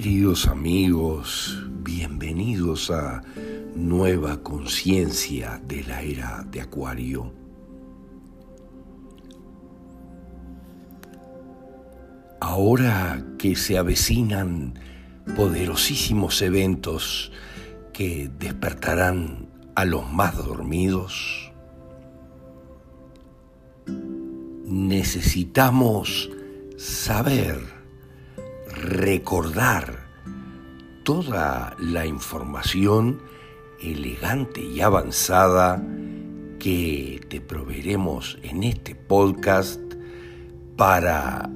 Queridos amigos, bienvenidos a Nueva Conciencia de la Era de Acuario. Ahora que se avecinan poderosísimos eventos que despertarán a los más dormidos, necesitamos saber recordar toda la información elegante y avanzada que te proveeremos en este podcast para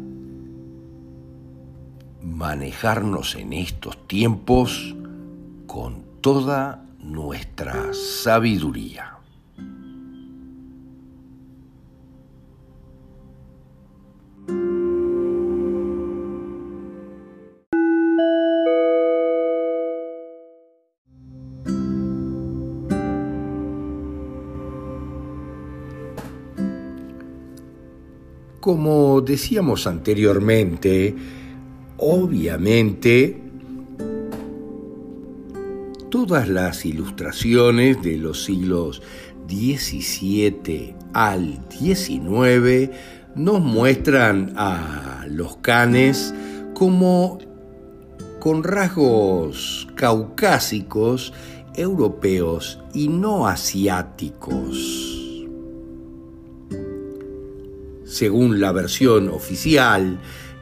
manejarnos en estos tiempos con toda nuestra sabiduría. Como decíamos anteriormente, obviamente todas las ilustraciones de los siglos XVII al XIX nos muestran a los canes como con rasgos caucásicos, europeos y no asiáticos. Según la versión oficial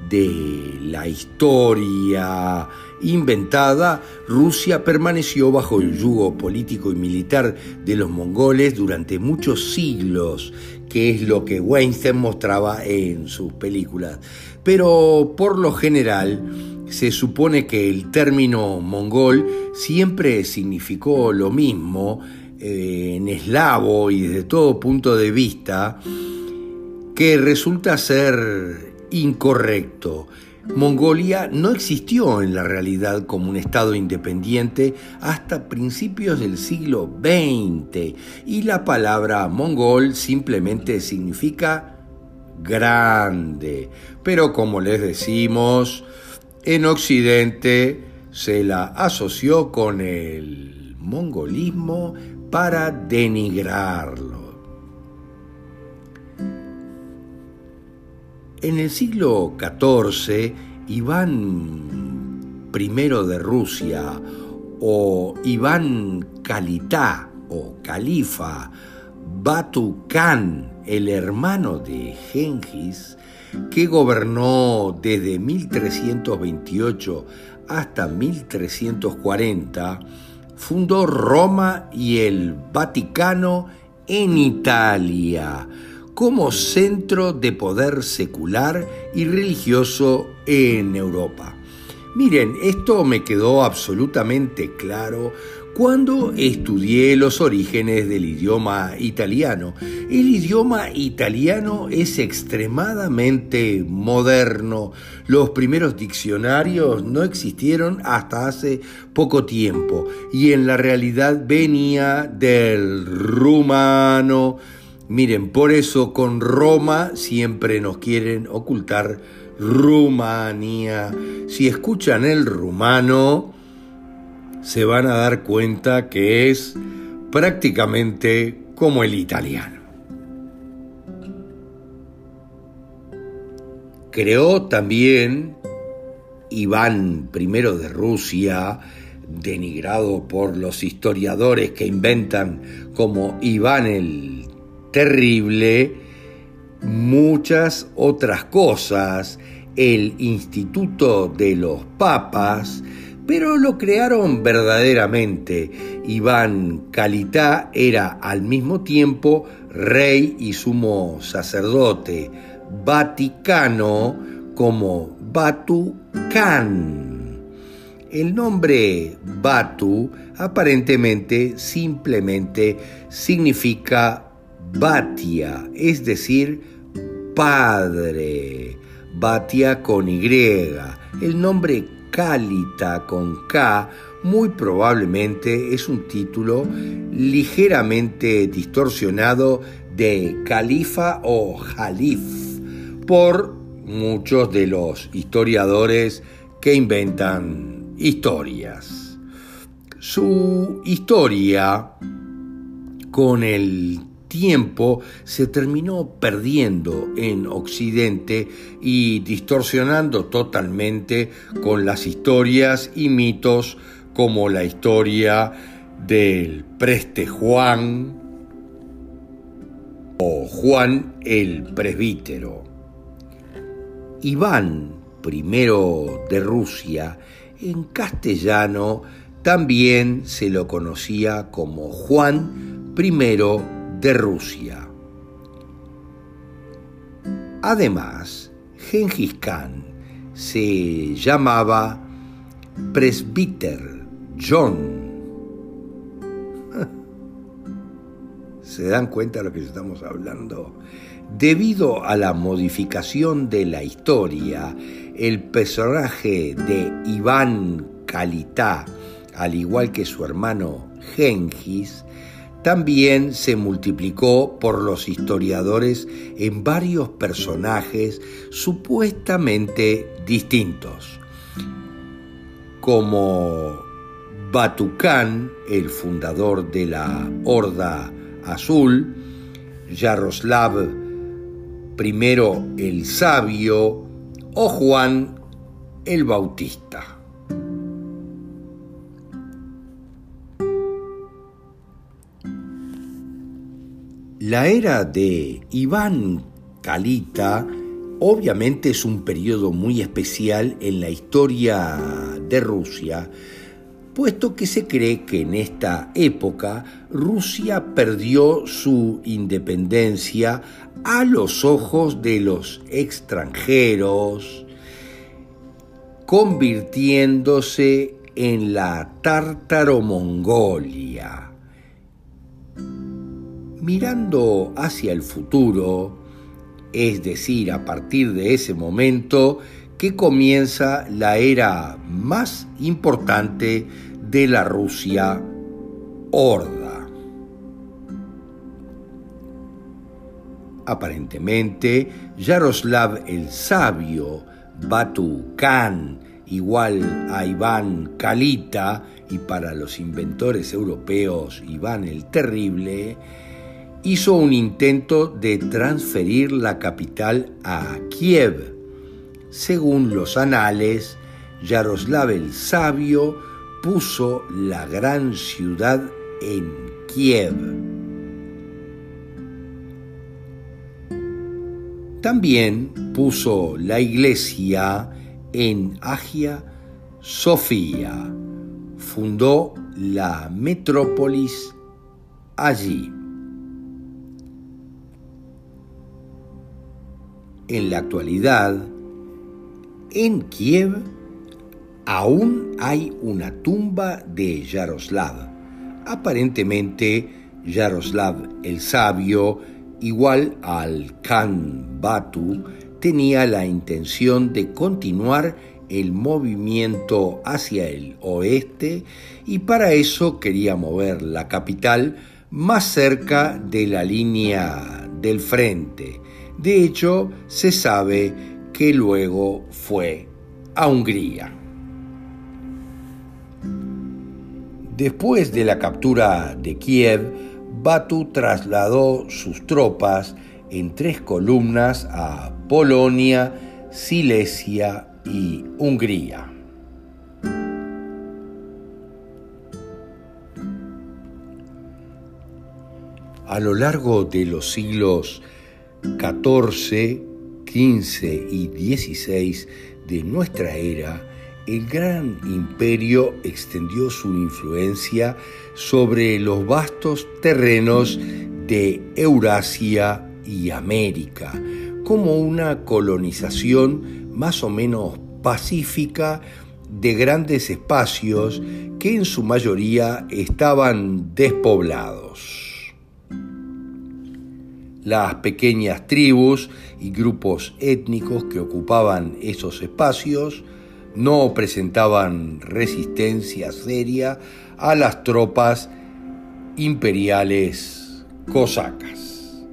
de la historia inventada, Rusia permaneció bajo el yugo político y militar de los mongoles durante muchos siglos, que es lo que Weinstein mostraba en sus películas. Pero por lo general se supone que el término mongol siempre significó lo mismo eh, en eslavo y desde todo punto de vista, que resulta ser incorrecto. Mongolia no existió en la realidad como un Estado independiente hasta principios del siglo XX y la palabra mongol simplemente significa grande. Pero como les decimos, en Occidente se la asoció con el mongolismo para denigrarlo. En el siglo XIV, Iván I de Rusia o Iván Kalitá o Califa Batu Khan, el hermano de Gengis, que gobernó desde 1328 hasta 1340, fundó Roma y el Vaticano en Italia, como centro de poder secular y religioso en Europa. Miren, esto me quedó absolutamente claro cuando estudié los orígenes del idioma italiano. El idioma italiano es extremadamente moderno. Los primeros diccionarios no existieron hasta hace poco tiempo y en la realidad venía del rumano, Miren, por eso con Roma siempre nos quieren ocultar Rumanía. Si escuchan el rumano, se van a dar cuenta que es prácticamente como el italiano. Creó también Iván I de Rusia, denigrado por los historiadores que inventan como Iván el terrible muchas otras cosas, el Instituto de los Papas, pero lo crearon verdaderamente. Iván Calitá era al mismo tiempo rey y sumo sacerdote, vaticano como Batu Khan. El nombre Batu aparentemente simplemente significa Batia, es decir, padre. Batia con Y. El nombre Calita con K muy probablemente es un título ligeramente distorsionado de califa o jalif por muchos de los historiadores que inventan historias. Su historia con el tiempo se terminó perdiendo en Occidente y distorsionando totalmente con las historias y mitos como la historia del preste Juan o Juan el presbítero. Iván I de Rusia, en castellano también se lo conocía como Juan I de Rusia. Además, Gengis Khan se llamaba Presbíter John. ¿Se dan cuenta de lo que estamos hablando? Debido a la modificación de la historia, el personaje de Iván Kalitá, al igual que su hermano Gengis, también se multiplicó por los historiadores en varios personajes supuestamente distintos, como Batucán, el fundador de la Horda Azul, Yaroslav I el Sabio o Juan el Bautista. La era de Iván Kalita obviamente es un periodo muy especial en la historia de Rusia, puesto que se cree que en esta época Rusia perdió su independencia a los ojos de los extranjeros, convirtiéndose en la Tártaro-Mongolia mirando hacia el futuro, es decir, a partir de ese momento que comienza la era más importante de la Rusia horda. Aparentemente, Yaroslav el Sabio, Batu Khan, igual a Iván Kalita, y para los inventores europeos Iván el Terrible, hizo un intento de transferir la capital a Kiev. Según los anales, Yaroslav el Sabio puso la gran ciudad en Kiev. También puso la iglesia en Agia Sofía. Fundó la metrópolis allí. En la actualidad, en Kiev aún hay una tumba de Yaroslav. Aparentemente, Yaroslav el Sabio, igual al Khan Batu, tenía la intención de continuar el movimiento hacia el oeste y para eso quería mover la capital más cerca de la línea del frente, de hecho, se sabe que luego fue a Hungría. Después de la captura de Kiev, Batu trasladó sus tropas en tres columnas a Polonia, Silesia y Hungría. A lo largo de los siglos 14, 15 y 16 de nuestra era, el gran imperio extendió su influencia sobre los vastos terrenos de Eurasia y América, como una colonización más o menos pacífica de grandes espacios que en su mayoría estaban despoblados. Las pequeñas tribus y grupos étnicos que ocupaban esos espacios no presentaban resistencia seria a las tropas imperiales cosacas.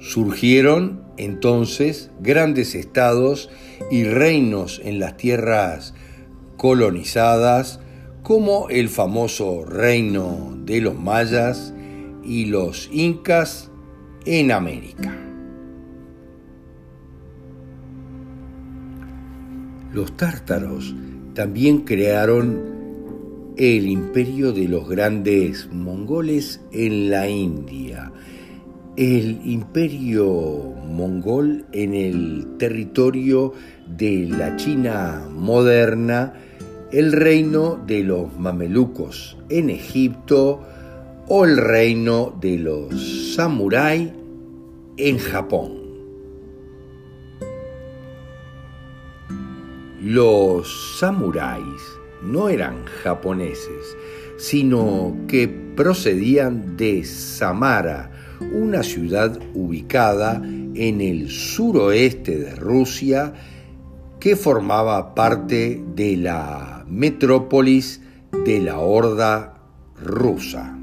Surgieron entonces grandes estados y reinos en las tierras colonizadas, como el famoso reino de los mayas y los incas en América. Los tártaros también crearon el imperio de los grandes mongoles en la India, el imperio mongol en el territorio de la China moderna, el reino de los mamelucos en Egipto o el reino de los samuráis en Japón. Los samuráis no eran japoneses, sino que procedían de Samara, una ciudad ubicada en el suroeste de Rusia que formaba parte de la metrópolis de la Horda rusa.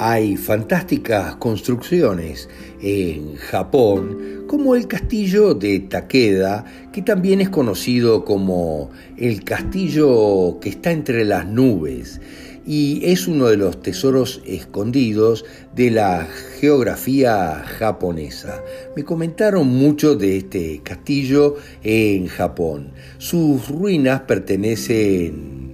Hay fantásticas construcciones en Japón, como el castillo de Takeda, que también es conocido como el castillo que está entre las nubes, y es uno de los tesoros escondidos de la geografía japonesa. Me comentaron mucho de este castillo en Japón. Sus ruinas pertenecen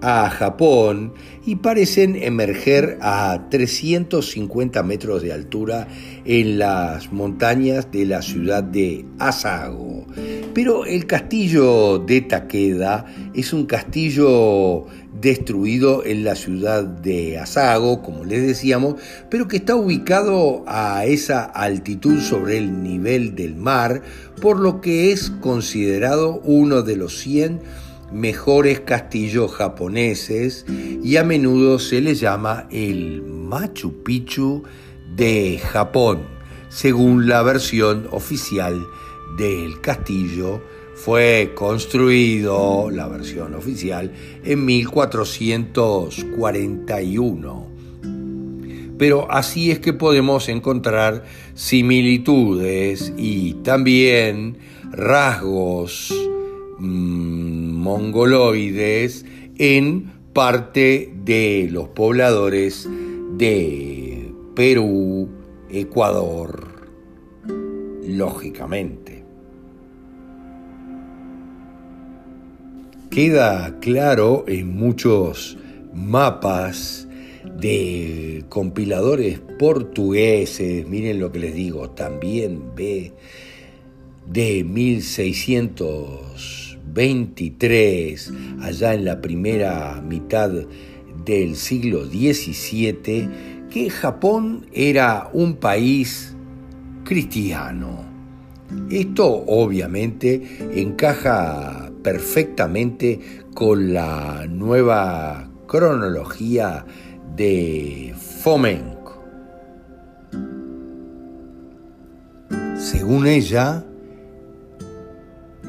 a Japón y parecen emerger a 350 metros de altura en las montañas de la ciudad de Asago. Pero el castillo de Takeda es un castillo destruido en la ciudad de Asago, como les decíamos, pero que está ubicado a esa altitud sobre el nivel del mar, por lo que es considerado uno de los 100 mejores castillos japoneses y a menudo se le llama el Machu Picchu de Japón, según la versión oficial del castillo. Fue construido, la versión oficial, en 1441. Pero así es que podemos encontrar similitudes y también rasgos Mm, mongoloides en parte de los pobladores de Perú, Ecuador, lógicamente. Queda claro en muchos mapas de compiladores portugueses, miren lo que les digo, también ve de 1600 23, allá en la primera mitad del siglo XVII, que Japón era un país cristiano. Esto obviamente encaja perfectamente con la nueva cronología de Fomenko. Según ella,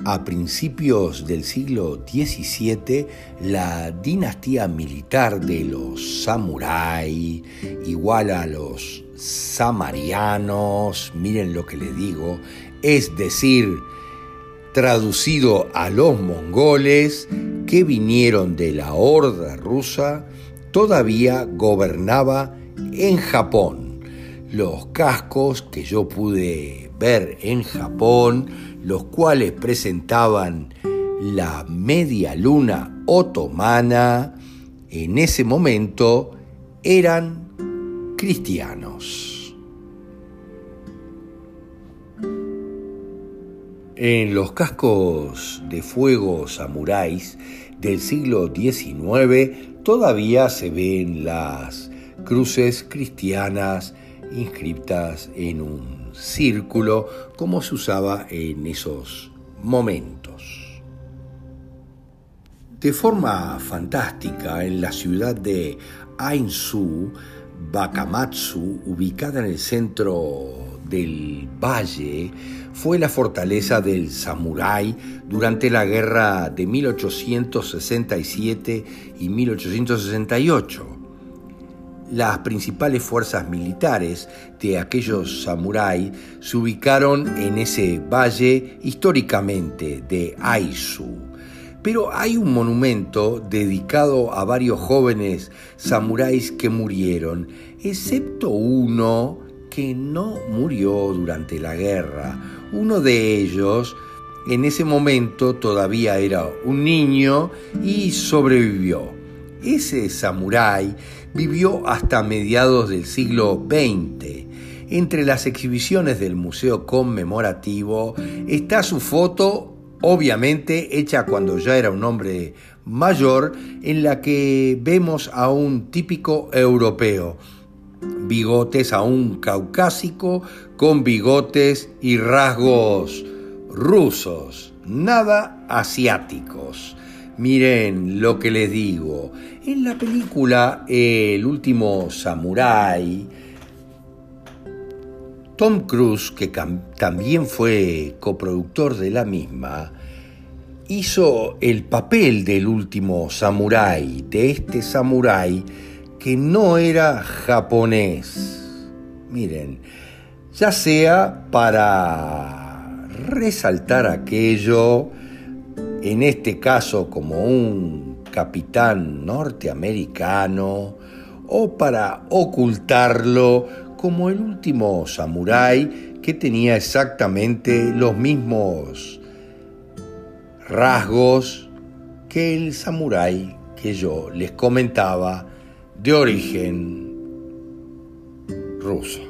a principios del siglo XVII, la dinastía militar de los samuráis, igual a los samarianos, miren lo que les digo, es decir, traducido a los mongoles que vinieron de la horda rusa, todavía gobernaba en Japón. Los cascos que yo pude ver en Japón los cuales presentaban la media luna otomana, en ese momento eran cristianos. En los cascos de fuego samuráis del siglo XIX todavía se ven las cruces cristianas inscritas en un círculo como se usaba en esos momentos. De forma fantástica, en la ciudad de Ainsu, Bakamatsu, ubicada en el centro del valle, fue la fortaleza del samurái durante la guerra de 1867 y 1868 las principales fuerzas militares de aquellos samuráis se ubicaron en ese valle históricamente de Aizu. Pero hay un monumento dedicado a varios jóvenes samuráis que murieron, excepto uno no murió durante la guerra. Uno de ellos en ese momento todavía era un niño y sobrevivió. Ese samurái vivió hasta mediados del siglo XX. Entre las exhibiciones del Museo Conmemorativo está su foto, obviamente hecha cuando ya era un hombre mayor, en la que vemos a un típico europeo, bigotes a un caucásico con bigotes y rasgos rusos, nada asiáticos. Miren lo que les digo. En la película El último samurái, Tom Cruise, que también fue coproductor de la misma, hizo el papel del último samurái, de este samurái que no era japonés. Miren, ya sea para resaltar aquello, en este caso como un capitán norteamericano, o para ocultarlo como el último samurái que tenía exactamente los mismos rasgos que el samurái que yo les comentaba de origen ruso.